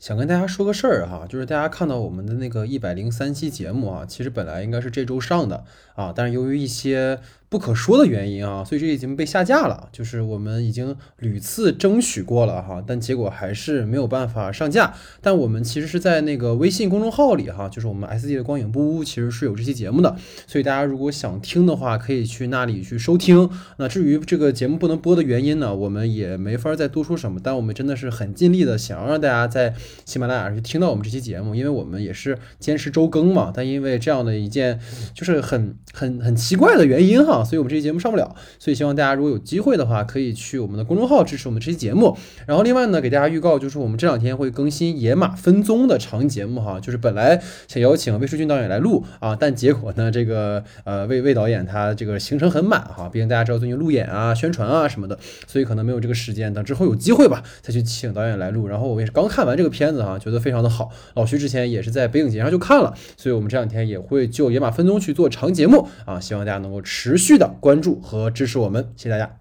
想跟大家说个事儿哈，就是大家看到我们的那个一百零三期节目啊，其实本来应该是这周上的啊，但是由于一些不可说的原因啊，所以这已经被下架了。就是我们已经屡次争取过了哈，但结果还是没有办法上架。但我们其实是在那个微信公众号里哈，就是我们 S D 的光影不污其实是有这期节目的，所以大家如果想听的话，可以去那里去收听。那至于这个节目不能播的原因呢，我们也没法再多说什么。但我们真的是很尽力的想要让大家在喜马拉雅去听到我们这期节目，因为我们也是坚持周更嘛。但因为这样的一件就是很很很奇怪的原因哈。所以我们这期节目上不了，所以希望大家如果有机会的话，可以去我们的公众号支持我们这期节目。然后另外呢，给大家预告就是我们这两天会更新《野马分鬃》的长节目哈，就是本来想邀请魏书俊导演来录啊，但结果呢，这个呃魏魏导演他这个行程很满哈，毕竟大家知道最近路演啊、宣传啊什么的，所以可能没有这个时间。等之后有机会吧，再去请导演来录。然后我也是刚看完这个片子哈，觉得非常的好。老徐之前也是在北影节上就看了，所以我们这两天也会就《野马分鬃》去做长节目啊，希望大家能够持续续。的关注和支持我们，谢谢大家。